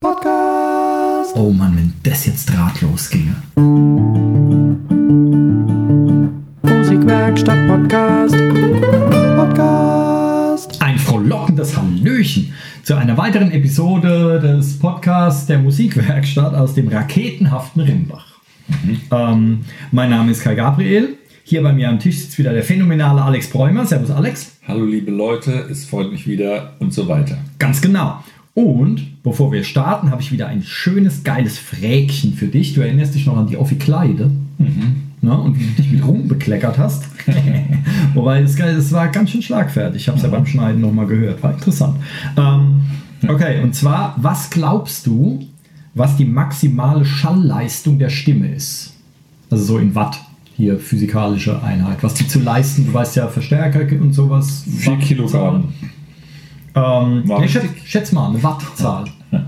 Podcast. Oh Mann, wenn das jetzt drahtlos ginge. Musikwerkstatt Podcast. Podcast. Ein frohlockendes Hallöchen zu einer weiteren Episode des Podcasts der Musikwerkstatt aus dem raketenhaften Rimbach. Ähm, mein Name ist Kai Gabriel. Hier bei mir am Tisch sitzt wieder der phänomenale Alex Bräumer. Servus Alex. Hallo liebe Leute, es freut mich wieder und so weiter. Ganz genau. Und bevor wir starten, habe ich wieder ein schönes, geiles Fräkchen für dich. Du erinnerst dich noch an die Offi-Kleide? Ne, und wie du dich mit rumbekleckert hast. Wobei, es, es war ganz schön schlagfertig. Ich habe es ja beim Schneiden nochmal gehört. War interessant. Ähm, okay, und zwar, was glaubst du, was die maximale Schallleistung der Stimme ist? Also so in Watt. Hier physikalische Einheit. Was die zu leisten, du weißt ja, Verstärker und sowas. 4 Kilogramm. Ähm, War nee, schätz, mal, eine Wattzahl.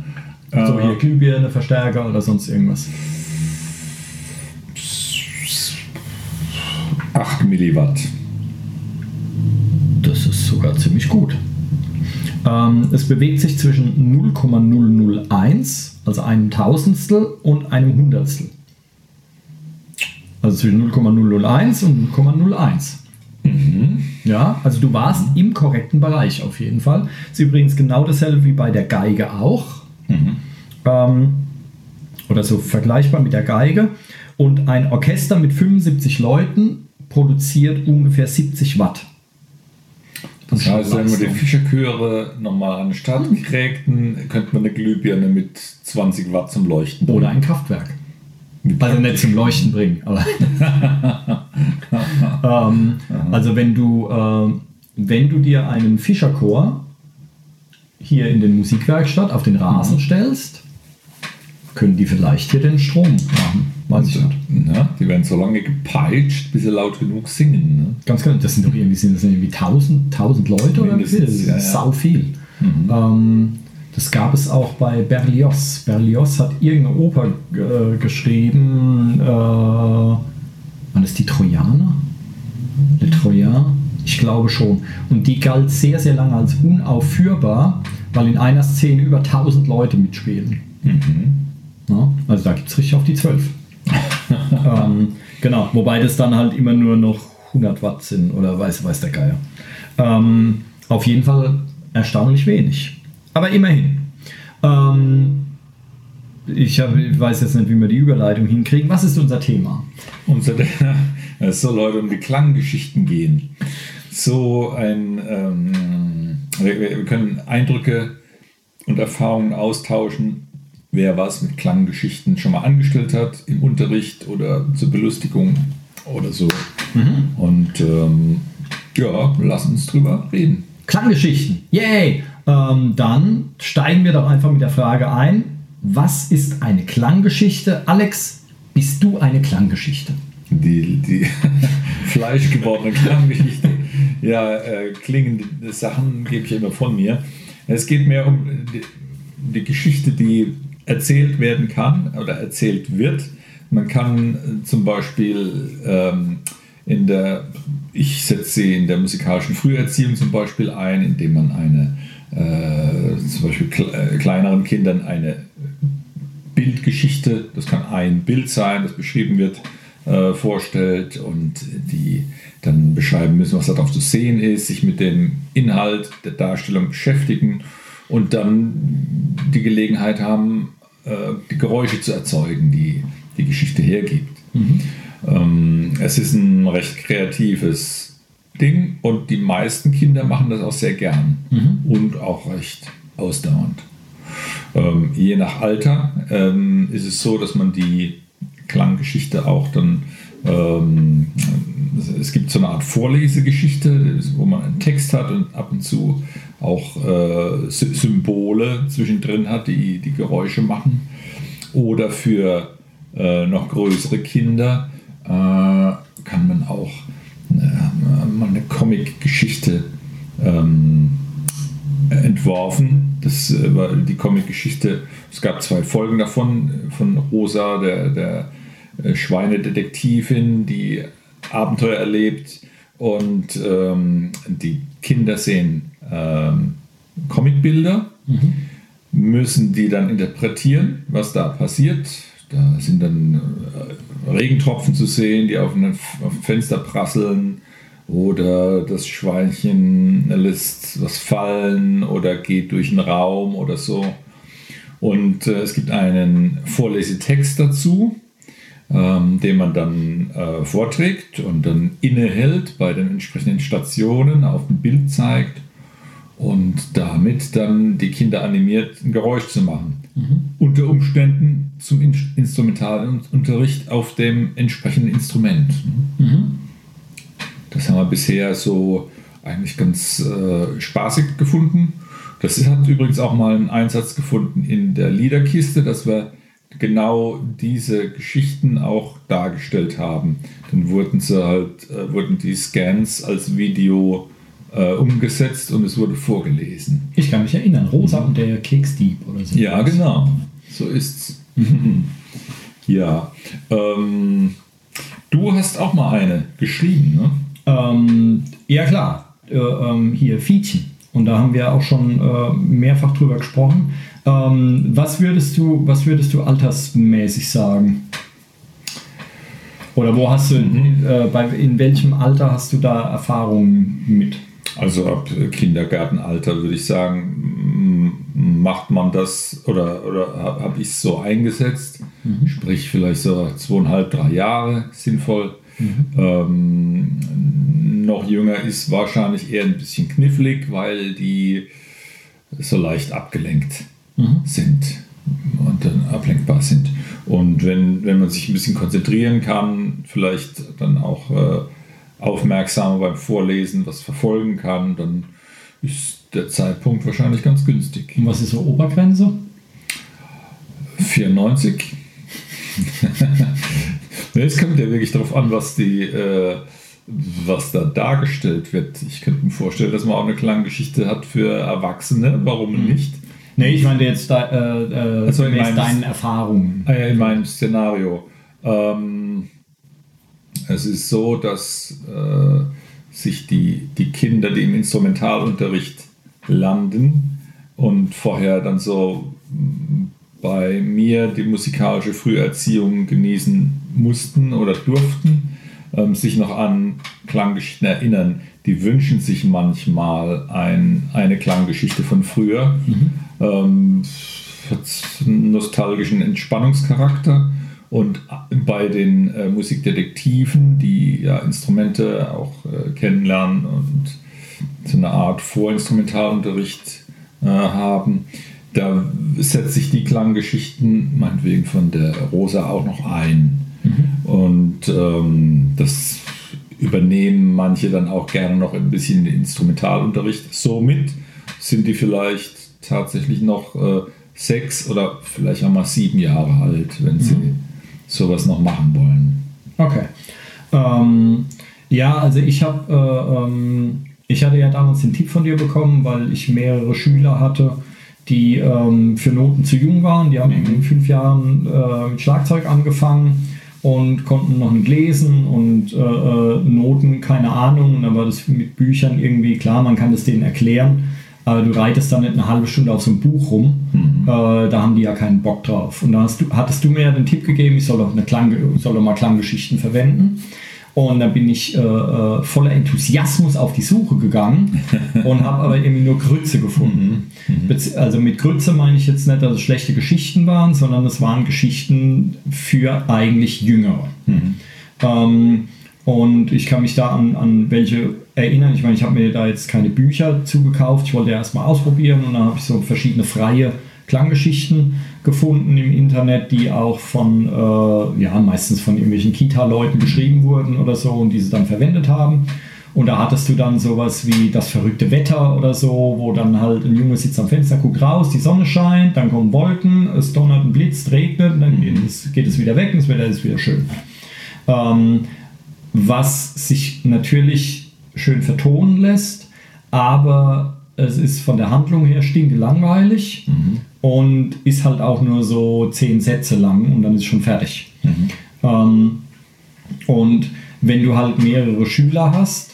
So hier Glühbirne, Verstärker oder sonst irgendwas. 8 Milliwatt. Das ist sogar ziemlich gut. Ähm, es bewegt sich zwischen 0,001, also einem Tausendstel, und einem Hundertstel. Also zwischen 0,001 und 0,01. Ja, also du warst im korrekten Bereich auf jeden Fall. Ist übrigens genau dasselbe wie bei der Geige auch. Ähm, oder so vergleichbar mit der Geige. Und ein Orchester mit 75 Leuten produziert ungefähr 70 Watt. Das heißt, wenn wir die. Fischerchöre nochmal an den Start kriegten, könnte man eine Glühbirne mit 20 Watt zum Leuchten Oder ein Kraftwerk. Also nicht zum Leuchten bringen, aber. ähm, also wenn du, ähm, wenn du dir einen Fischerchor hier in den Musikwerkstatt auf den Rasen stellst, können die vielleicht hier den Strom machen. Weiß ich nicht. Ja, die werden so lange gepeitscht, bis sie laut genug singen. Ne? Ganz genau, das sind doch irgendwie, sind das irgendwie 1000, 1000 Leute oder wie viel? Das Mindestens, ist ja, ja. sau viel. Ähm, das gab es auch bei Berlioz. Berlioz hat irgendeine Oper äh, geschrieben. Äh, waren das die Trojaner? Le Trojan? Ich glaube schon. Und die galt sehr, sehr lange als unaufführbar, weil in einer Szene über 1000 Leute mitspielen. Ja, also da gibt es richtig auf die 12. ähm, genau, wobei das dann halt immer nur noch 100 Watt sind oder weiß, weiß der Geier. Ähm, auf jeden Fall erstaunlich wenig. Aber immerhin. Ähm, ich, hab, ich weiß jetzt nicht, wie wir die Überleitung hinkriegen. Was ist unser Thema? Unser, es soll heute um die Klanggeschichten gehen. So ein, ähm, wir, können Eindrücke und Erfahrungen austauschen, wer was mit Klanggeschichten schon mal angestellt hat im Unterricht oder zur Belustigung oder so. Und ähm, ja, lass uns drüber reden. Klanggeschichten. Yay! Ähm, dann steigen wir doch einfach mit der Frage ein. Was ist eine Klanggeschichte? Alex, bist du eine Klanggeschichte? Die, die fleischgewordene Klanggeschichte. Ja, äh, klingende Sachen gebe ich immer von mir. Es geht mehr um die, die Geschichte, die erzählt werden kann oder erzählt wird. Man kann zum Beispiel ähm, in der, ich setze sie in der musikalischen Früherziehung zum Beispiel ein, indem man eine, äh, zum Beispiel kle- äh, kleineren Kindern eine Bildgeschichte, das kann ein Bild sein, das beschrieben wird, äh, vorstellt und die dann beschreiben müssen, was darauf zu sehen ist, sich mit dem Inhalt der Darstellung beschäftigen und dann die Gelegenheit haben, äh, die Geräusche zu erzeugen, die die Geschichte hergibt. Ähm, es ist ein recht kreatives Ding und die meisten Kinder machen das auch sehr gern und auch recht ausdauernd. Ähm, je nach Alter ähm, ist es so, dass man die Klanggeschichte auch dann, ähm, es gibt so eine Art Vorlesegeschichte, wo man einen Text hat und ab und zu auch äh, Sy- Symbole zwischendrin hat, die die Geräusche machen. Oder für äh, noch größere Kinder äh, kann man auch mal eine Comic-Geschichte ähm, entworfen. Das äh, war die Comic-Geschichte. Es gab zwei Folgen davon, von Rosa, der, der äh, Schweinedetektivin, die Abenteuer erlebt und ähm, die Kinder sehen ähm, Comicbilder müssen die dann interpretieren, was da passiert. Da sind dann äh, Regentropfen zu sehen, die auf ein, auf ein Fenster prasseln oder das Schweinchen lässt was fallen oder geht durch einen Raum oder so. Und äh, es gibt einen Vorlesetext dazu, ähm, den man dann äh, vorträgt und dann innehält bei den entsprechenden Stationen, auf dem Bild zeigt und damit dann die Kinder animiert, ein Geräusch zu machen. Mhm. Unter Umständen zum In Instrumentalunterricht auf dem entsprechenden Instrument. Mhm. Das haben wir bisher so eigentlich ganz äh, spaßig gefunden. Das hat übrigens auch mal einen Einsatz gefunden in der Liederkiste, dass wir genau diese Geschichten auch dargestellt haben. Dann wurden sie halt, äh, wurden die Scans als Video äh, umgesetzt und es wurde vorgelesen. Ich kann mich erinnern, Rosa und der Keksdieb oder so. Ja, genau. So ist's. ja. Ähm, du hast auch mal eine geschrieben, ne? Ähm, ja klar, äh, ähm, hier Fietchen. Und da haben wir auch schon äh, mehrfach drüber gesprochen. Ähm, was, würdest du, was würdest du altersmäßig sagen? Oder wo hast du, mhm. äh, bei, in welchem Alter hast du da Erfahrungen mit? Also ab Kindergartenalter würde ich sagen, macht man das oder, oder habe ich es so eingesetzt, mhm. sprich vielleicht so zweieinhalb, drei Jahre sinnvoll. Mhm. Ähm, noch jünger ist wahrscheinlich eher ein bisschen knifflig, weil die so leicht abgelenkt mhm. sind und dann ablenkbar sind. Und wenn, wenn man sich ein bisschen konzentrieren kann, vielleicht dann auch äh, aufmerksamer beim Vorlesen was verfolgen kann, dann ist der Zeitpunkt wahrscheinlich ganz günstig. Und was ist so Obergrenze? 94. es kommt ja wirklich darauf an, was die, äh, was da dargestellt wird. Ich könnte mir vorstellen, dass man auch eine Klanggeschichte hat für Erwachsene. Warum mhm. nicht? Nee, ich meine jetzt da, äh, äh, also in meinem, deinen Erfahrungen. Äh, in meinem Szenario. Ähm, es ist so, dass äh, sich die, die Kinder, die im Instrumentalunterricht landen und vorher dann so bei mir die musikalische Früherziehung genießen mussten oder durften, ähm, sich noch an Klanggeschichten erinnern. Die wünschen sich manchmal ein, eine Klanggeschichte von früher. Mhm. Ähm, hat einen nostalgischen Entspannungscharakter. Und bei den äh, Musikdetektiven, die ja Instrumente auch äh, kennenlernen und so eine Art Vorinstrumentalunterricht äh, haben, da setzt sich die Klanggeschichten meinetwegen von der Rosa auch noch ein. Mhm. Und ähm, das übernehmen manche dann auch gerne noch ein bisschen den Instrumentalunterricht. Somit sind die vielleicht tatsächlich noch äh, sechs oder vielleicht auch mal sieben Jahre alt, wenn sie mhm. Sowas noch machen wollen. Okay. Ähm, ja, also ich habe, äh, ähm, ich hatte ja damals den Tipp von dir bekommen, weil ich mehrere Schüler hatte, die ähm, für Noten zu jung waren. Die haben mhm. in fünf Jahren äh, mit Schlagzeug angefangen und konnten noch nicht lesen und äh, äh, Noten, keine Ahnung. Und dann war das mit Büchern irgendwie klar, man kann das denen erklären. Aber du reitest dann nicht eine halbe Stunde auf so einem Buch rum. Mhm. Äh, da haben die ja keinen Bock drauf. Und da hast du, hattest du mir ja den Tipp gegeben, ich soll doch, eine Klang, soll doch mal Klanggeschichten verwenden. Und dann bin ich äh, äh voller Enthusiasmus auf die Suche gegangen und habe aber irgendwie nur Grütze gefunden. Mhm. mhm. Also mit Grütze meine ich jetzt nicht, dass es schlechte Geschichten waren, sondern es waren Geschichten für eigentlich Jüngere. Mhm. Ähm, und ich kann mich da an, an welche erinnern. Ich meine, ich habe mir da jetzt keine Bücher zugekauft. Ich wollte erstmal ausprobieren und dann habe ich so verschiedene freie Klanggeschichten gefunden im Internet, die auch von, äh, ja, meistens von irgendwelchen Kita-Leuten geschrieben wurden oder so und diese dann verwendet haben. Und da hattest du dann sowas wie das verrückte Wetter oder so, wo dann halt ein Junge sitzt am Fenster, guckt raus, die Sonne scheint, dann kommen Wolken, es donnert ein Blitz, regnet, dann geht es, geht es wieder weg und das Wetter ist wieder schön. Ähm, was sich natürlich schön vertonen lässt, aber es ist von der Handlung her stinkelangweilig mhm. und ist halt auch nur so zehn Sätze lang und dann ist schon fertig. Mhm. Ähm, und wenn du halt mehrere Schüler hast,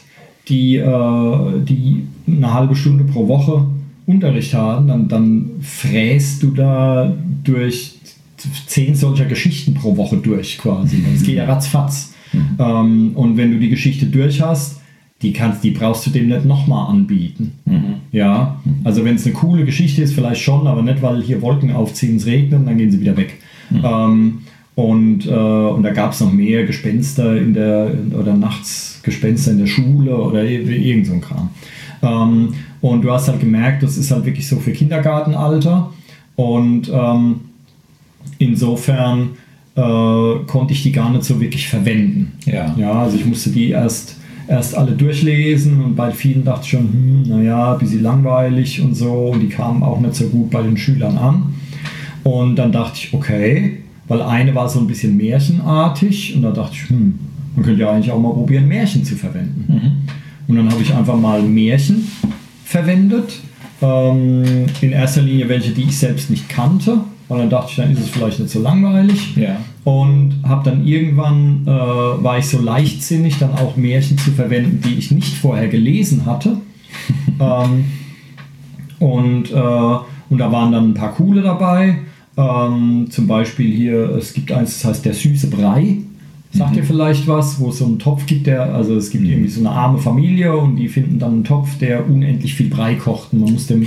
die, äh, die eine halbe Stunde pro Woche Unterricht haben, dann, dann fräst du da durch zehn solcher Geschichten pro Woche durch quasi. Das geht ja ratzfatz. Ähm, und wenn du die Geschichte durch hast, die, kannst, die brauchst du dem nicht nochmal anbieten. Ja, also wenn es eine coole Geschichte ist, vielleicht schon, aber nicht, weil hier Wolken aufziehen, es regnet, dann gehen sie wieder weg. Ähm, und, äh, und da gab es noch mehr Gespenster in der, oder nachts Gespenster in der Schule oder irgend so ein Kram. Ähm, und du hast halt gemerkt, das ist halt wirklich so für Kindergartenalter. Und ähm, insofern äh, konnte ich die gar nicht so wirklich verwenden. Ja. Ja, also ich musste die erst, erst alle durchlesen und bei vielen dachte ich schon, hm, naja, ein bisschen langweilig und so. Und die kamen auch nicht so gut bei den Schülern an. Und dann dachte ich, okay, weil eine war so ein bisschen märchenartig und da dachte ich, hm, man könnte ja eigentlich auch mal probieren, Märchen zu verwenden. Und dann habe ich einfach mal Märchen verwendet. Ähm, in erster Linie welche, die ich selbst nicht kannte. Und dann dachte ich, dann ist es vielleicht nicht so langweilig. Ja. Und habe dann irgendwann, äh, war ich so leichtsinnig, dann auch Märchen zu verwenden, die ich nicht vorher gelesen hatte. ähm, und, äh, und da waren dann ein paar coole dabei. Ähm, zum Beispiel hier, es gibt eins, das heißt der süße Brei. Sagt ihr vielleicht was, wo es so einen Topf gibt, der, also es gibt irgendwie so eine arme Familie und die finden dann einen Topf, der unendlich viel Brei kocht. Und man muss dem,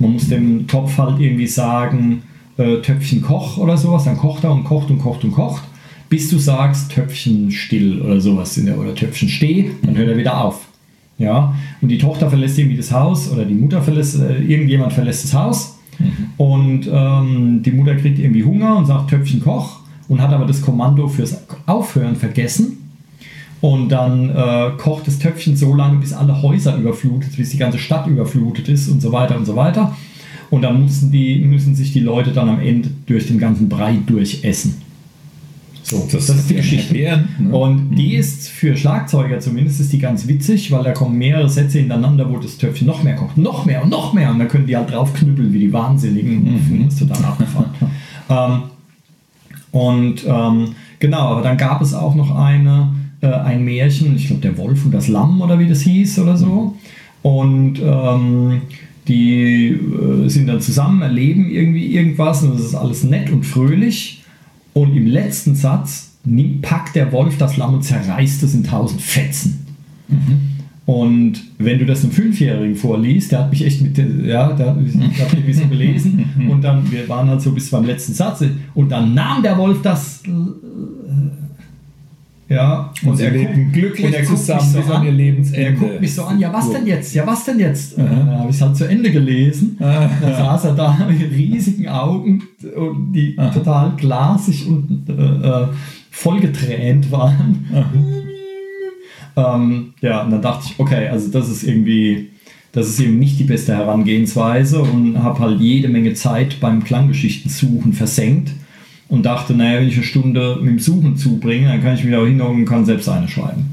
man muss dem Topf halt irgendwie sagen, äh, Töpfchen koch oder sowas, dann kocht er und kocht und kocht und kocht, bis du sagst Töpfchen still oder sowas in der, oder Töpfchen steh, dann hört er wieder auf. Ja, und die Tochter verlässt irgendwie das Haus oder die Mutter verlässt, äh, irgendjemand verlässt das Haus und ähm, die Mutter kriegt irgendwie Hunger und sagt Töpfchen koch und hat aber das Kommando fürs Aufhören vergessen. Und dann äh, kocht das Töpfchen so lange, bis alle Häuser überflutet, bis die ganze Stadt überflutet ist und so weiter und so weiter. Und dann müssen, die, müssen sich die Leute dann am Ende durch den ganzen Brei durchessen. So, das, ist die Geschichte. Erklären, ne? Und die ist für Schlagzeuger zumindest ist die ganz witzig, weil da kommen mehrere Sätze hintereinander, wo das Töpfchen noch mehr kocht, noch mehr und noch mehr. Und dann können die halt draufknüppeln wie die Wahnsinnigen. Mhm. Das ist total abgefahren. ähm, und ähm, genau, aber dann gab es auch noch eine, äh, ein Märchen, ich glaube der Wolf und das Lamm oder wie das hieß oder so. Und ähm, die äh, sind dann zusammen, erleben irgendwie irgendwas und es ist alles nett und fröhlich. Und im letzten Satz nimmt, packt der Wolf das Lamm und zerreißt es in tausend Fetzen. Und wenn du das einem Fünfjährigen vorliest, der hat mich echt mit, der- ja, der, ich habe irgendwie so gelesen und dann, wir waren halt so bis beim letzten Satz und dann nahm der Wolf das, äh, ja, Und sie er lebten guckt- glücklich und er zusammen mich so bis an ihr Lebensende. Er guckt mich so an, ja was denn jetzt, ja was denn jetzt? Und Aha. dann habe ich es halt zu Ende gelesen, Aha. dann saß er da mit riesigen Augen, und die Aha. total glasig und äh, äh, vollgetränt waren. Ähm, ja, und dann dachte ich, okay, also das ist irgendwie, das ist eben nicht die beste Herangehensweise und habe halt jede Menge Zeit beim Klanggeschichtensuchen versenkt und dachte, naja, wenn ich eine Stunde mit dem Suchen zubringe, dann kann ich mich auch hinhocken und kann selbst eine schreiben.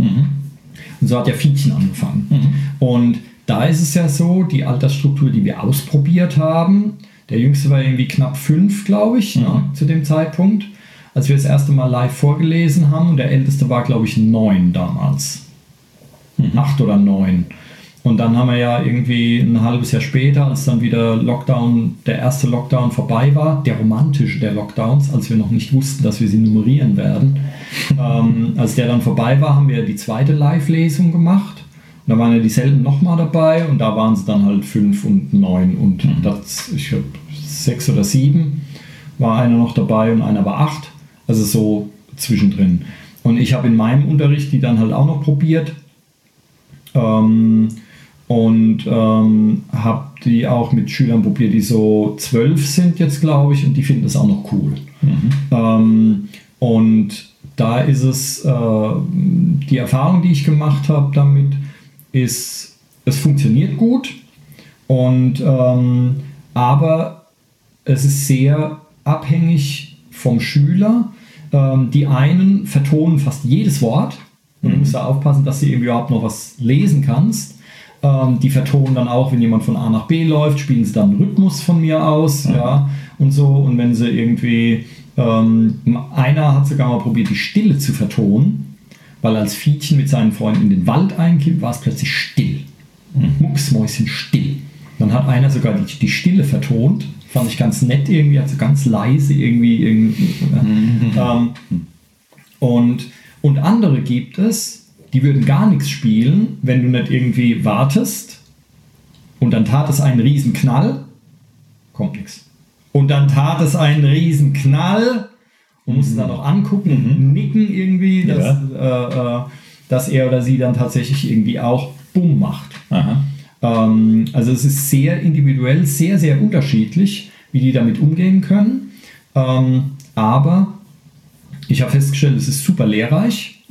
Und so hat ja Fietchen angefangen. Und da ist es ja so, die Altersstruktur, die wir ausprobiert haben, der jüngste war irgendwie knapp fünf, glaube ich, ne, zu dem Zeitpunkt, als wir das erste Mal live vorgelesen haben. Und der älteste war, glaube ich, neun damals. Acht oder neun. Und dann haben wir ja irgendwie ein halbes Jahr später, als dann wieder Lockdown, der erste Lockdown vorbei war, der romantische der Lockdowns, als wir noch nicht wussten, dass wir sie nummerieren werden. ähm, als der dann vorbei war, haben wir die zweite Live-Lesung gemacht. Und da waren ja dieselben nochmal dabei und da waren sie dann halt fünf und neun und das, ich glaube, sechs oder sieben war einer noch dabei und einer war acht. Also so zwischendrin. Und ich habe in meinem Unterricht die dann halt auch noch probiert. Ähm, und ähm, habe die auch mit Schülern probiert, die so zwölf sind jetzt, glaube ich, und die finden das auch noch cool. Ähm, und da ist es, äh, die Erfahrung, die ich gemacht habe damit, ist, es funktioniert gut, und, ähm, aber es ist sehr abhängig vom Schüler. Ähm, die einen vertonen fast jedes Wort. Und du musst da aufpassen, dass du eben überhaupt noch was lesen kannst. Ähm, die vertonen dann auch, wenn jemand von A nach B läuft, spielen sie dann einen Rhythmus von mir aus. Ja, und so. Und wenn sie irgendwie, ähm, einer hat sogar mal probiert, die Stille zu vertonen, weil als Fietchen mit seinen Freunden in den Wald einkippt, war es plötzlich still. Mucksmäuschen still. Dann hat einer sogar die, die Stille vertont. Fand ich ganz nett irgendwie, also ganz leise irgendwie. irgendwie ähm, und, und andere gibt es, die würden gar nichts spielen, wenn du nicht irgendwie wartest und dann tat es einen riesen Knall, kommt nichts. Und dann tat es einen riesen Knall und musste dann noch angucken und nicken irgendwie, dass, äh, äh, dass er oder sie dann tatsächlich irgendwie auch Bumm macht. Ähm, also es ist sehr individuell, sehr, sehr unterschiedlich, wie die damit umgehen können. Ähm, aber ich habe festgestellt, es ist super lehrreich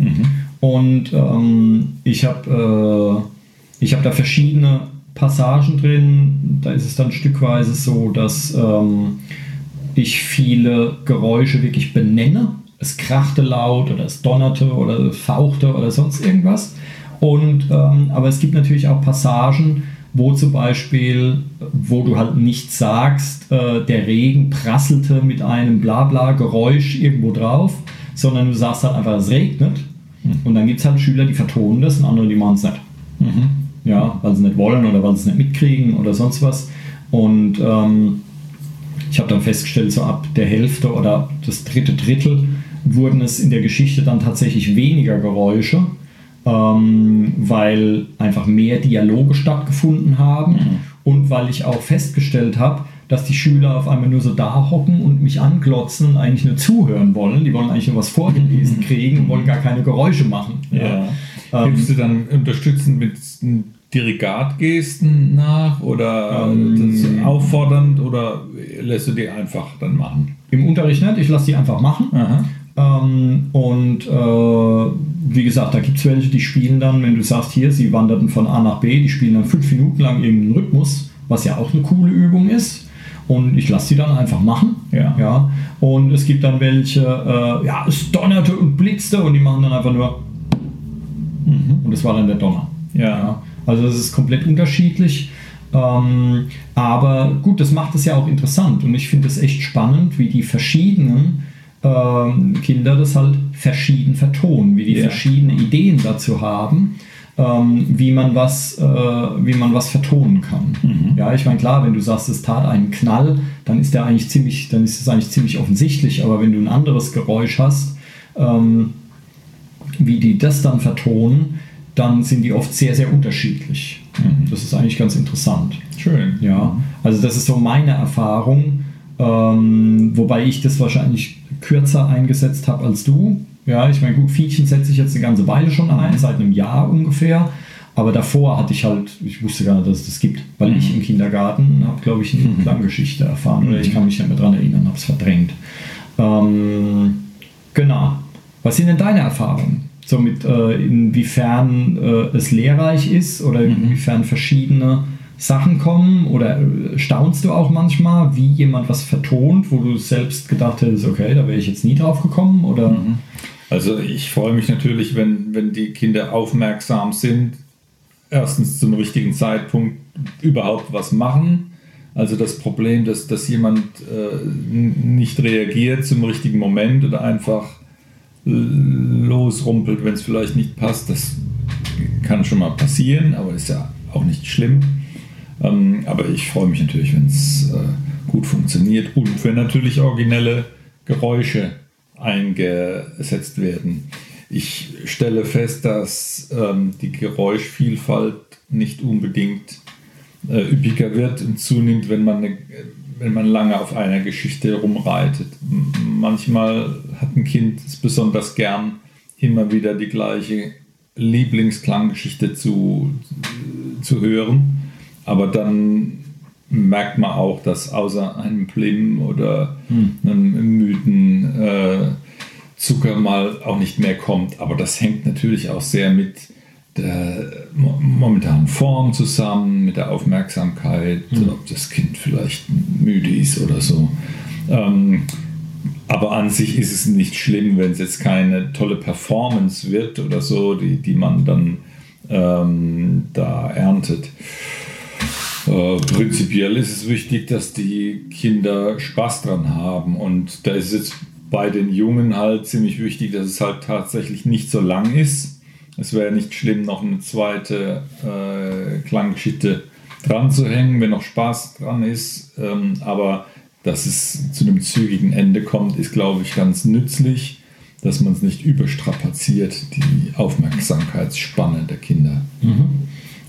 und ähm, ich habe äh, hab da verschiedene Passagen drin. Da ist es dann stückweise so, dass ähm, ich viele Geräusche wirklich benenne. Es krachte laut oder es donnerte oder fauchte oder sonst irgendwas. Und, ähm, aber es gibt natürlich auch Passagen, wo zum Beispiel, wo du halt nicht sagst, äh, der Regen prasselte mit einem Blabla-Geräusch irgendwo drauf, sondern du sagst halt einfach, es regnet. Und dann gibt es halt Schüler, die vertonen das und andere, die machen es nicht. Ja, weil sie nicht wollen oder weil sie es nicht mitkriegen oder sonst was. Und ähm, ich habe dann festgestellt, so ab der Hälfte oder das dritte Drittel wurden es in der Geschichte dann tatsächlich weniger Geräusche, ähm, weil einfach mehr Dialoge stattgefunden haben und weil ich auch festgestellt habe, dass die Schüler auf einmal nur so da hocken und mich anglotzen und eigentlich nur zuhören wollen. Die wollen eigentlich nur was vorgelesen kriegen und wollen gar keine Geräusche machen. Ja. Ähm, Gibst du dann unterstützend mit Dirigatgesten nach oder Ähm, auffordernd oder lässt du die einfach dann machen? Im Unterricht nicht, ich lasse die einfach machen. Ähm, und äh, wie gesagt, da gibt es welche, die spielen dann, wenn du sagst, hier, sie wanderten von A nach B, die spielen dann fünf Minuten lang irgendeinen Rhythmus, was ja auch eine coole Übung ist. Und ich lasse sie dann einfach machen. Ja. ja. Und es gibt dann welche, äh, ja, es donnerte und blitzte und die machen dann einfach nur. Und das war dann der Donner. Ja. Also es ist komplett unterschiedlich. Ähm, aber gut, das macht es ja auch interessant und ich finde es echt spannend, wie die verschiedenen ähm, Kinder das halt verschieden vertonen, wie die Ja. verschiedene Ideen dazu haben, ähm, wie, man was, äh, wie man was vertonen kann. Ja, ich meine, klar, wenn du sagst, es tat einen Knall, dann ist der eigentlich ziemlich, dann ist es eigentlich ziemlich offensichtlich, aber wenn du ein anderes Geräusch hast, ähm, wie die das dann vertonen, dann sind die oft sehr, sehr unterschiedlich. Das ist eigentlich ganz interessant. Schön. Ja, also das ist so meine Erfahrung, ähm, wobei ich das wahrscheinlich kürzer eingesetzt habe als du. Ja, ich meine, gut, Fietchen setze ich jetzt eine ganze Weile schon ein, seit einem Jahr ungefähr. Aber davor hatte ich halt, ich wusste gar nicht, dass es das gibt, weil ich im Kindergarten habe, glaube ich, eine Klanggeschichte erfahren oder ich kann mich nicht mehr dran erinnern, habe es verdrängt. Ähm, genau. Was sind denn deine Erfahrungen? So mit äh, inwiefern äh, es lehrreich ist oder inwiefern verschiedene Sachen kommen oder äh, staunst du auch manchmal, wie jemand was vertont, wo du selbst gedacht hättest, okay, da wäre ich jetzt nie drauf gekommen oder Also ich freue mich natürlich, wenn, wenn die Kinder aufmerksam sind, erstens zum richtigen Zeitpunkt überhaupt was machen. Also das Problem, dass, dass jemand äh, nicht reagiert zum richtigen Moment oder einfach losrumpelt, wenn es vielleicht nicht passt, das kann schon mal passieren, aber ist ja auch nicht schlimm. Ähm, aber ich freue mich natürlich, wenn es äh, gut funktioniert und wenn natürlich originelle Geräusche eingesetzt werden. Ich stelle fest, dass ähm, die Geräuschvielfalt nicht unbedingt äh, üppiger wird und zunimmt, wenn man, eine, wenn man lange auf einer Geschichte rumreitet. Manchmal hat ein Kind es besonders gern, immer wieder die gleiche Lieblingsklanggeschichte zu, zu hören. Aber dann merkt man auch, dass außer einem Plim oder einem müden äh, Zucker mal auch nicht mehr kommt. Aber das hängt natürlich auch sehr mit der mo- momentanen Form zusammen, mit der Aufmerksamkeit, ob das Kind vielleicht müde ist oder so. Ähm, aber an sich ist es nicht schlimm, wenn es jetzt keine tolle Performance wird oder so, die, die man dann ähm, da erntet. Prinzipiell ist es wichtig, dass die Kinder Spaß dran haben. Und da ist es jetzt bei den Jungen halt ziemlich wichtig, dass es halt tatsächlich nicht so lang ist. Es wäre nicht schlimm, noch eine zweite äh, Klanggeschichte dran zu hängen, wenn noch Spaß dran ist. Ähm, aber dass es zu einem zügigen Ende kommt, ist, glaube ich, ganz nützlich, dass man es nicht überstrapaziert, die Aufmerksamkeitsspanne der Kinder. Mhm.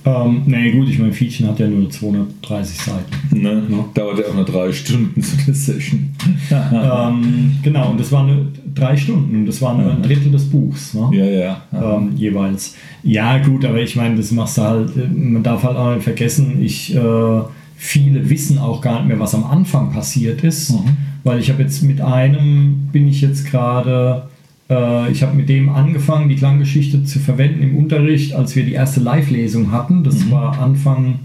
Ähm, nee, gut, ich meine, Fietchen hat ja nur 230 Seiten. Ne? Ja. Dauert ja auch nur drei Stunden so eine Session. ähm, genau, und das waren nur drei Stunden und das war nur ein Drittel des Buchs. Ne? Ja, ja. Ähm, jeweils. Ja, gut, aber ich meine, das machst du halt, äh, man darf halt auch nicht vergessen, ich, äh, viele wissen auch gar nicht mehr, was am Anfang passiert ist, mhm. weil ich habe jetzt mit einem, bin ich jetzt gerade ich habe mit dem angefangen, die Klanggeschichte zu verwenden im Unterricht, als wir die erste Live-Lesung hatten. Das mhm. war Anfang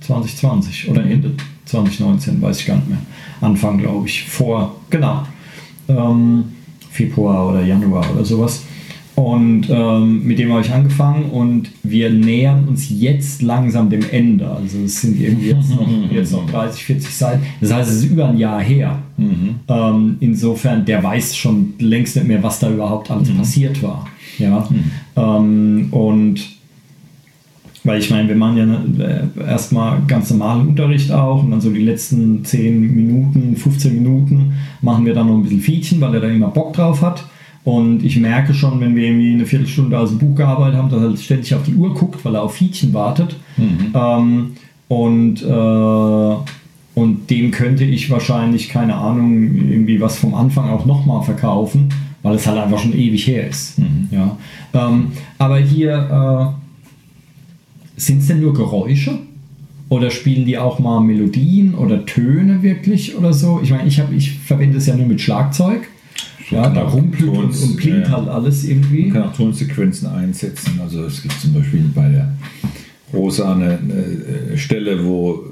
2020 oder Ende 2019, weiß ich gar nicht mehr. Anfang, glaube ich, vor, genau, ähm, Februar oder Januar oder sowas. Und ähm, mit dem habe ich angefangen und wir nähern uns jetzt langsam dem Ende. Also es sind irgendwie jetzt noch, jetzt noch 30, 40 Seiten. Das heißt, es ist über ein Jahr her. Mhm. Ähm, insofern, der weiß schon längst nicht mehr, was da überhaupt alles mhm. passiert war. Ja? Mhm. Ähm, und weil ich meine, wir machen ja äh, erstmal ganz normalen Unterricht auch und dann so die letzten 10 Minuten, 15 Minuten machen wir dann noch ein bisschen Fietchen, weil er da immer Bock drauf hat. Und ich merke schon, wenn wir irgendwie eine Viertelstunde aus dem Buch gearbeitet haben, dass er ständig auf die Uhr guckt, weil er auf Fietchen wartet. Mhm. Ähm, und, äh, und dem könnte ich wahrscheinlich, keine Ahnung, irgendwie was vom Anfang auch nochmal verkaufen, weil es halt einfach schon ewig her ist. Mhm. Ja. Ähm, aber hier äh, sind es denn nur Geräusche? Oder spielen die auch mal Melodien oder Töne wirklich oder so? Ich meine, ich, ich verwende es ja nur mit Schlagzeug. Ja, da rumpelt und, und blinkt ja, halt alles irgendwie. Man kann auch Tonsequenzen einsetzen. Also es gibt zum Beispiel bei der Rosa eine, eine Stelle, wo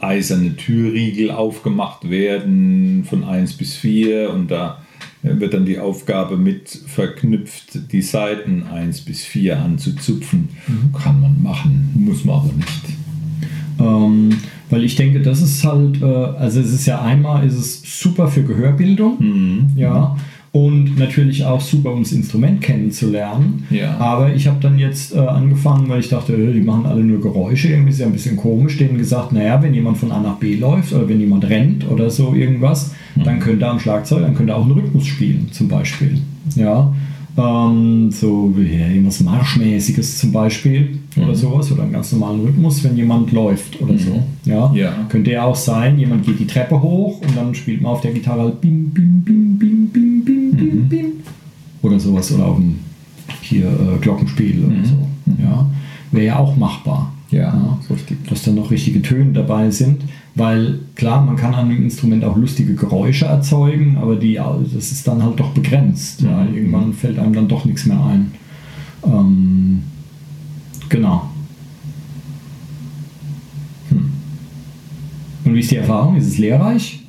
eiserne Türriegel aufgemacht werden von 1 bis 4 und da wird dann die Aufgabe mit verknüpft, die Seiten 1 bis 4 anzuzupfen. Mhm. Kann man machen, muss man aber nicht. Ähm, weil ich denke, das ist halt, äh, also es ist ja einmal, ist es super für Gehörbildung, mhm. ja, und natürlich auch super, um das Instrument kennenzulernen. Ja. Aber ich habe dann jetzt äh, angefangen, weil ich dachte, die machen alle nur Geräusche, irgendwie ist ja ein bisschen komisch, denen gesagt, naja, wenn jemand von A nach B läuft oder wenn jemand rennt oder so irgendwas, mhm. dann könnte er am Schlagzeug, dann könnte er auch einen Rhythmus spielen, zum Beispiel. Ja. Ähm, so wie irgendwas Marschmäßiges zum Beispiel mhm. oder sowas oder einen ganz normalen Rhythmus, wenn jemand läuft oder mhm. so. Ja? ja. Könnte ja auch sein, jemand geht die Treppe hoch und dann spielt man auf der Gitarre halt bim, bim, bim, bim, bim, bim, bim, oder sowas oder auf dem hier äh, Glockenspiel oder mhm. so. Ja, wäre ja auch machbar. Ja, ja, richtig. Dass da noch richtige Töne dabei sind, weil klar, man kann an einem Instrument auch lustige Geräusche erzeugen, aber die, das ist dann halt doch begrenzt. Ja, mhm. irgendwann fällt einem dann doch nichts mehr ein. Ähm, genau. Hm. Und wie ist die Erfahrung? Ist es lehrreich?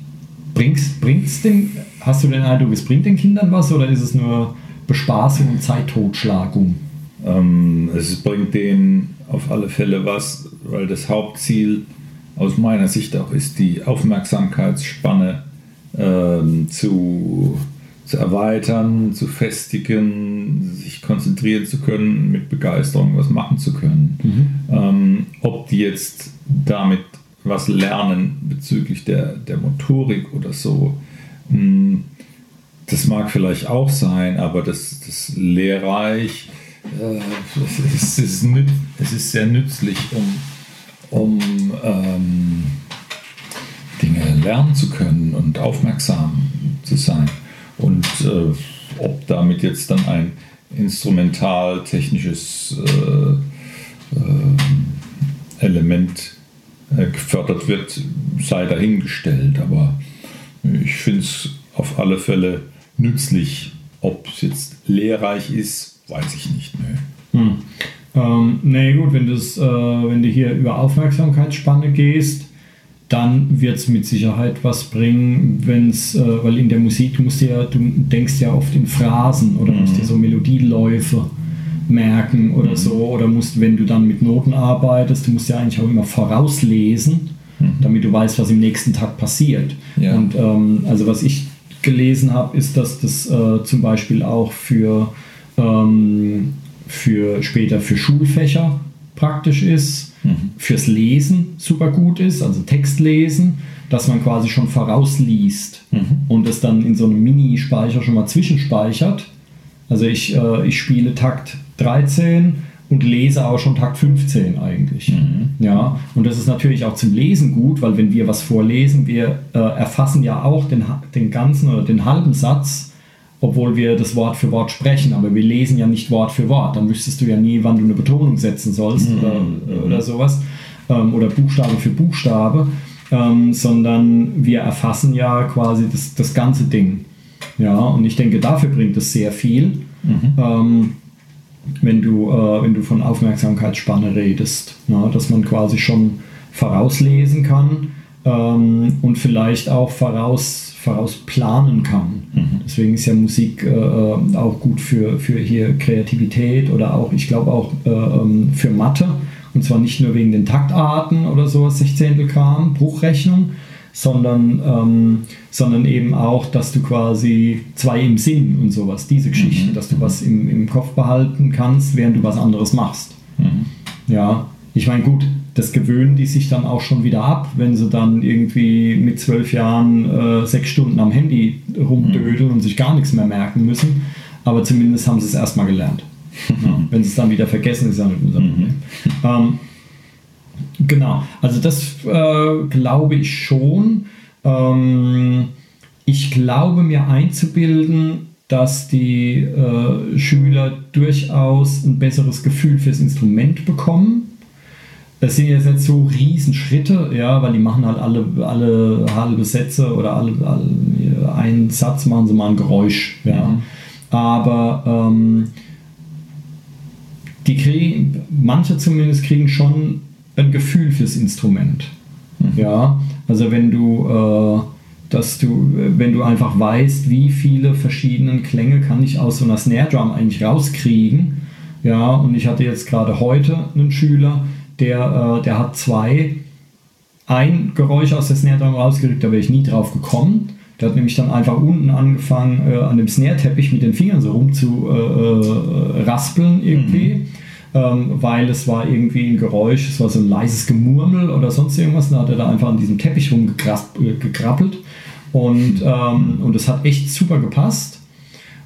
Bringt's, bringt's den, hast du den Eindruck, es bringt den Kindern was oder ist es nur Bespaßung und Zeittotschlagung? Ähm, es bringt denen auf alle Fälle was, weil das Hauptziel aus meiner Sicht auch ist, die Aufmerksamkeitsspanne ähm, zu, zu erweitern, zu festigen, sich konzentrieren zu können, mit Begeisterung was machen zu können. Mhm. Ähm, ob die jetzt damit was lernen bezüglich der, der Motorik oder so. Hm, das mag vielleicht auch sein, aber das, das lehrreich, äh, es, ist, ist sehr nützlich, um, um ähm, Dinge lernen zu können und aufmerksam zu sein. Und äh, ob damit jetzt dann ein instrumental-technisches äh, äh, Element gefördert wird, sei dahingestellt. Aber ich finde es auf alle Fälle nützlich. Ob es jetzt lehrreich ist, weiß ich nicht. Nee. Hm. Ähm, nee, gut, wenn, das, äh, wenn du hier über Aufmerksamkeitsspanne gehst, dann wird es mit Sicherheit was bringen, wenn es, äh, weil in der Musik, du musst ja, du denkst ja oft in Phrasen oder mhm. musst dir so Melodieläufe merken oder mhm. so. Oder musst, wenn du dann mit Noten arbeitest, du musst ja eigentlich auch immer vorauslesen, mhm. damit du weißt, was im nächsten Tag passiert. Ja. Und ähm, also was ich gelesen habe, ist, dass das äh, zum Beispiel auch für, ähm, für später für Schulfächer praktisch ist. fürs Lesen super gut ist, also Textlesen, dass man quasi schon vorausliest und es dann in so einem Mini-Speicher schon mal zwischenspeichert. Also ich, äh, ich spiele Takt 13 und lese auch schon Takt 15 eigentlich. Ja, und das ist natürlich auch zum Lesen gut, weil wenn wir was vorlesen, wir äh, erfassen ja auch den, den ganzen oder den halben Satz, obwohl wir das Wort für Wort sprechen, aber wir lesen ja nicht Wort für Wort. Dann wüsstest du ja nie, wann du eine Betonung setzen sollst oder, oder sowas. Ähm, oder Buchstabe für Buchstabe. Ähm, sondern wir erfassen ja quasi das, das ganze Ding. Ja, und ich denke, dafür bringt es sehr viel. Ähm, wenn du, äh, wenn du von Aufmerksamkeitsspanne redest, ne? dass man quasi schon vorauslesen kann ähm, und vielleicht auch voraus, vorausplanen kann. Deswegen ist ja Musik äh, äh, auch gut für, für hier Kreativität oder auch, ich glaube auch äh, ähm, für Mathe. Und zwar nicht nur wegen den Taktarten oder sowas, Sechzehntelkram, Bruchrechnung, sondern, ähm, sondern eben auch, dass du quasi zwei im Sinn und sowas, diese Geschichten, dass du was im, im Kopf behalten kannst, während du was anderes machst. Ja, ich meine, gut, das gewöhnen die sich dann auch schon wieder ab, wenn sie dann irgendwie mit zwölf Jahren äh, sechs Stunden am Handy rumdödeln und sich gar nichts mehr merken müssen. Aber zumindest haben sie es erstmal gelernt. Ja, wenn sie es dann wieder vergessen, ist ja nicht unser Problem. Ähm, Genau, also das äh, glaube ich schon. Ähm, ich glaube mir einzubilden, dass die äh, Schüler durchaus ein besseres Gefühl fürs Instrument bekommen. Das sind jetzt nicht so Riesenschritte, ja, weil die machen halt alle, alle halbe Sätze oder alle, alle einen Satz machen sie mal ein Geräusch, ja. Aber ähm, die kriegen, manche zumindest kriegen schon ein Gefühl fürs Instrument. Ja, also wenn du, äh, dass du, wenn du einfach weißt, wie viele verschiedene Klänge kann ich aus so einer Snare Drum eigentlich rauskriegen. Ja, und ich hatte jetzt gerade heute einen Schüler, der, äh, der hat zwei, ein Geräusch aus der Snare Drum rausgekriegt, da wäre ich nie drauf gekommen. Der hat nämlich dann einfach unten angefangen, äh, an dem Snare-Teppich mit den Fingern so rum zu äh, äh, raspeln irgendwie ähm, weil es war irgendwie ein Geräusch, es war so ein leises Gemurmel oder sonst irgendwas. Da hat er da einfach an diesem Teppich rumgekrabbelt und, ähm, und es hat echt super gepasst.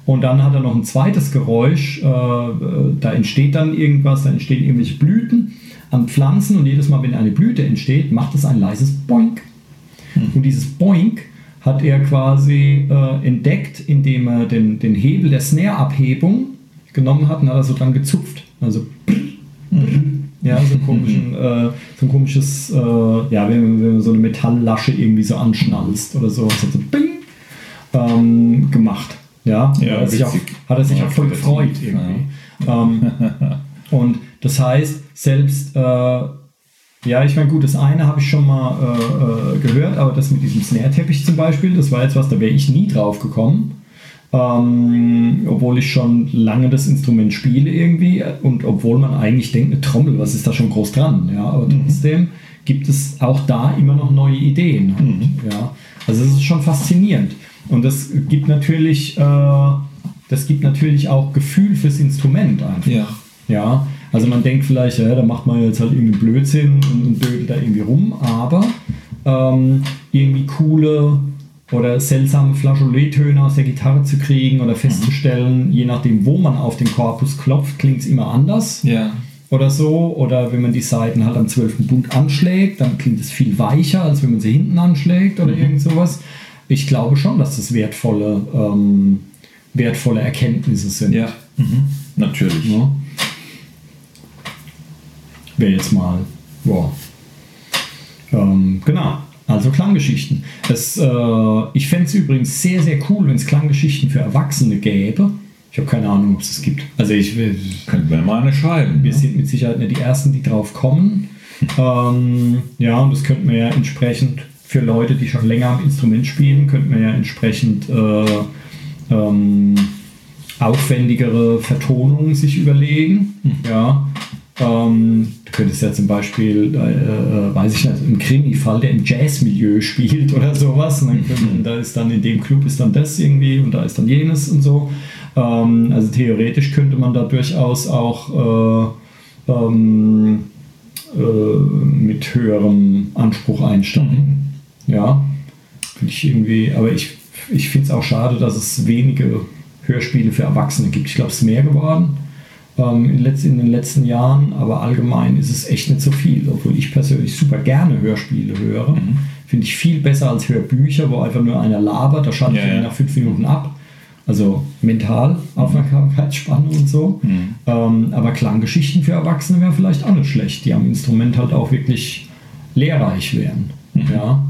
Und dann hat er noch ein zweites Geräusch, äh, da entsteht dann irgendwas, da entstehen irgendwelche Blüten an Pflanzen und jedes Mal, wenn eine Blüte entsteht, macht es ein leises Boink. Und dieses Boink hat er quasi äh, entdeckt, indem er den, den Hebel der Snare-Abhebung genommen hat und hat er so dran gezupft. Also ja, so, komischen, äh, so ein komisches, äh, ja, wenn, wenn man so eine Metalllasche irgendwie so anschnallst oder so, das hat so bing, ähm, gemacht. Ja, Ja, hat er sich auch, hat er sich Ja, auch voll gefreut irgendwie. Ähm, und das heißt, selbst, äh, ja, ich meine, gut, das eine habe ich schon mal äh, äh, gehört, aber das mit diesem Snare-Teppich zum Beispiel, das war jetzt was, da wäre ich nie drauf gekommen. Ähm, obwohl ich schon lange das Instrument spiele irgendwie und obwohl man eigentlich denkt, eine Trommel, was ist da schon groß dran? Ja, aber trotzdem gibt es auch da immer noch neue Ideen. Halt, ja. Also es ist schon faszinierend. Und das gibt natürlich, äh, das gibt natürlich auch Gefühl fürs Instrument einfach. Ja. Ja, also man denkt vielleicht, ja, da macht man jetzt halt irgendwie Blödsinn und, und dödelt da irgendwie rum, aber ähm, irgendwie coole oder seltsame Flageolet-Töne aus der Gitarre zu kriegen oder festzustellen, je nachdem, wo man auf den Korpus klopft, klingt es immer anders Ja. oder so. Oder wenn man die Seiten halt am 12. Bund anschlägt, dann klingt es viel weicher, als wenn man sie hinten anschlägt oder irgend sowas. Ich glaube schon, dass das wertvolle, ähm, wertvolle Erkenntnisse sind. Ja. Mhm. Natürlich. Ja. Wäre jetzt mal, boah. Ähm, genau, also Klanggeschichten. Es, äh, ich fände es übrigens sehr, sehr cool, wenn es Klanggeschichten für Erwachsene gäbe. Ich habe keine Ahnung, ob es das gibt. Also ich will, Könnten wir mal eine schreiben. wir ne? sind mit Sicherheit nicht die Ersten, die drauf kommen. ähm, ja, und das könnte man ja entsprechend für Leute, die schon länger am Instrument spielen, könnte man ja entsprechend äh, ähm, aufwendigere Vertonungen sich überlegen. Ja. Ähm, du könntest ja zum Beispiel, äh, äh, weiß ich nicht, im Krimi-Fall, der im Jazzmilieu spielt oder sowas. Und dann da ist dann in dem Club ist dann das irgendwie und da ist dann jenes und so. Ähm, also theoretisch könnte man da durchaus auch äh, ähm, äh, mit höherem Anspruch einsteigen. Ja, finde ich irgendwie, aber ich, ich finde es auch schade, dass es wenige Hörspiele für Erwachsene gibt. Ich glaube, es ist mehr geworden in, letz-, in, den letzten Jahren, aber allgemein ist es echt nicht so viel. Obwohl ich persönlich super gerne Hörspiele höre. Mhm. Finde ich viel besser als Hörbücher, wo einfach nur einer labert, da schalte ja, ich ja. nach fünf Minuten ab. Also mental, Aufmerksamkeitsspanne und so. Mhm. Ähm, aber Klanggeschichten für Erwachsene wären vielleicht auch nicht schlecht, die am Instrument halt auch wirklich lehrreich wären. Mhm. Ja.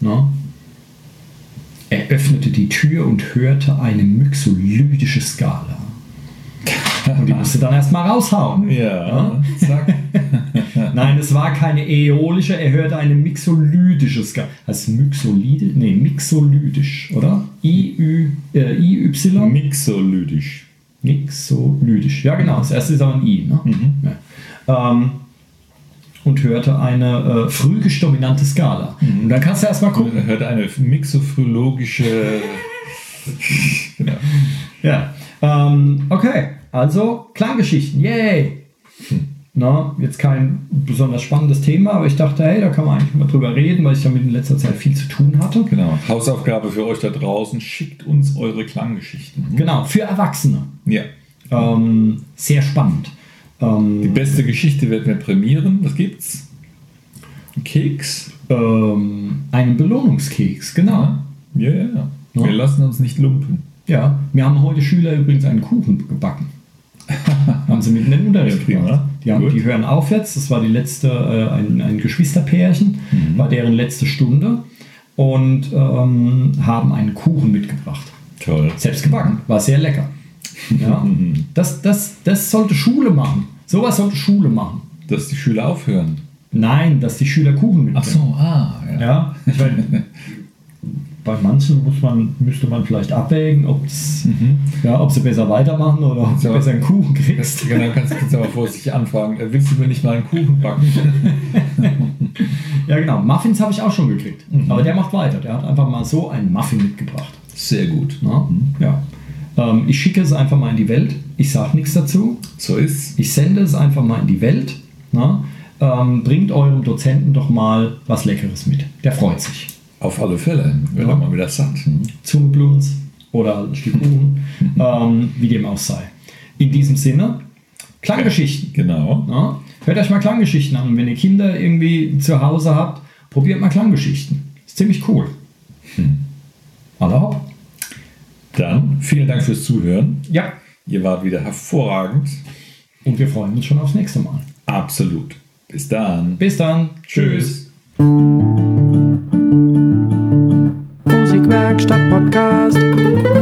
Na? Er öffnete die Tür und hörte eine myxolydische Skala. Und die musste dann erstmal raushauen. Ja, ja? zack. Nein, es war keine äolische, er hörte eine mixolydische Skala. Heißt Myxolydisch? Nee, mixolydisch, oder? I-Y? Äh, I Mixolydisch. Mixolydisch. Ja, genau. Das erste ist aber ein I. Ne? Mhm. Ja. Ähm, und hörte eine äh, phrygisch-dominante Skala. Mhm. Und dann kannst du erstmal gucken. Er hörte eine mixophrologische. genau. Ja. Ähm, okay, also Klanggeschichten, yay! Hm. Na, jetzt kein besonders spannendes Thema, aber ich dachte, hey, da kann man eigentlich mal drüber reden, weil ich damit in letzter Zeit viel zu tun hatte. Genau. Hausaufgabe für euch da draußen: schickt uns eure Klanggeschichten. Genau, für Erwachsene. Ja. Ähm, sehr spannend. Ähm, Die beste Geschichte werden wir prämieren. Was gibt's? Ein Keks? Ähm, einen Belohnungskeks, genau. Ja, ja, ja. Wir lassen uns nicht lumpen. Ja, wir haben heute Schüler übrigens einen Kuchen gebacken. haben sie mitten in den Unterricht gemacht. Die, haben, die hören auf jetzt, das war die letzte, äh, ein, ein Geschwisterpärchen, mhm. war deren letzte Stunde und ähm, haben einen Kuchen mitgebracht. Toll. Selbst gebacken, war sehr lecker. Ja, das, das, das sollte Schule machen. Sowas sollte Schule machen. Dass die Schüler aufhören. Nein, dass die Schüler Kuchen mitbringen. Ach so, ah, ja. ja ich meine, bei manchen muss man, müsste man vielleicht abwägen, mhm. ja, ob sie besser weitermachen oder ob du besser einen Kuchen kriegst. Genau, kannst du aber vorsichtig anfragen, äh, willst du mir nicht mal einen Kuchen backen? ja, genau. Muffins habe ich auch schon gekriegt. Mhm. Aber der macht weiter. Der hat einfach mal so einen Muffin mitgebracht. Sehr gut. Ja. Mhm. ja. Ähm, ich schicke es einfach mal in die Welt. Ich sage nichts dazu. So ist Ich sende es einfach mal in die Welt. Na? Ähm, bringt eurem Dozenten doch mal was Leckeres mit. Der freut sich. Auf alle Fälle, wenn ja. mal wieder satt. Zungenblunz oder ein Stück Kuchen, ähm, wie dem auch sei. In diesem Sinne, Klanggeschichten. Genau. Ja, hört euch mal Klanggeschichten an. Und wenn ihr Kinder irgendwie zu Hause habt, probiert mal Klanggeschichten. Ist ziemlich cool. Hm. Alle hopp. Dann vielen Dank fürs Zuhören. Ja. Ihr wart wieder hervorragend. Und wir freuen uns schon aufs nächste Mal. Absolut. Bis dann. Bis dann. Tschüss. Musikwerkstatt Werkstatt-Podcast.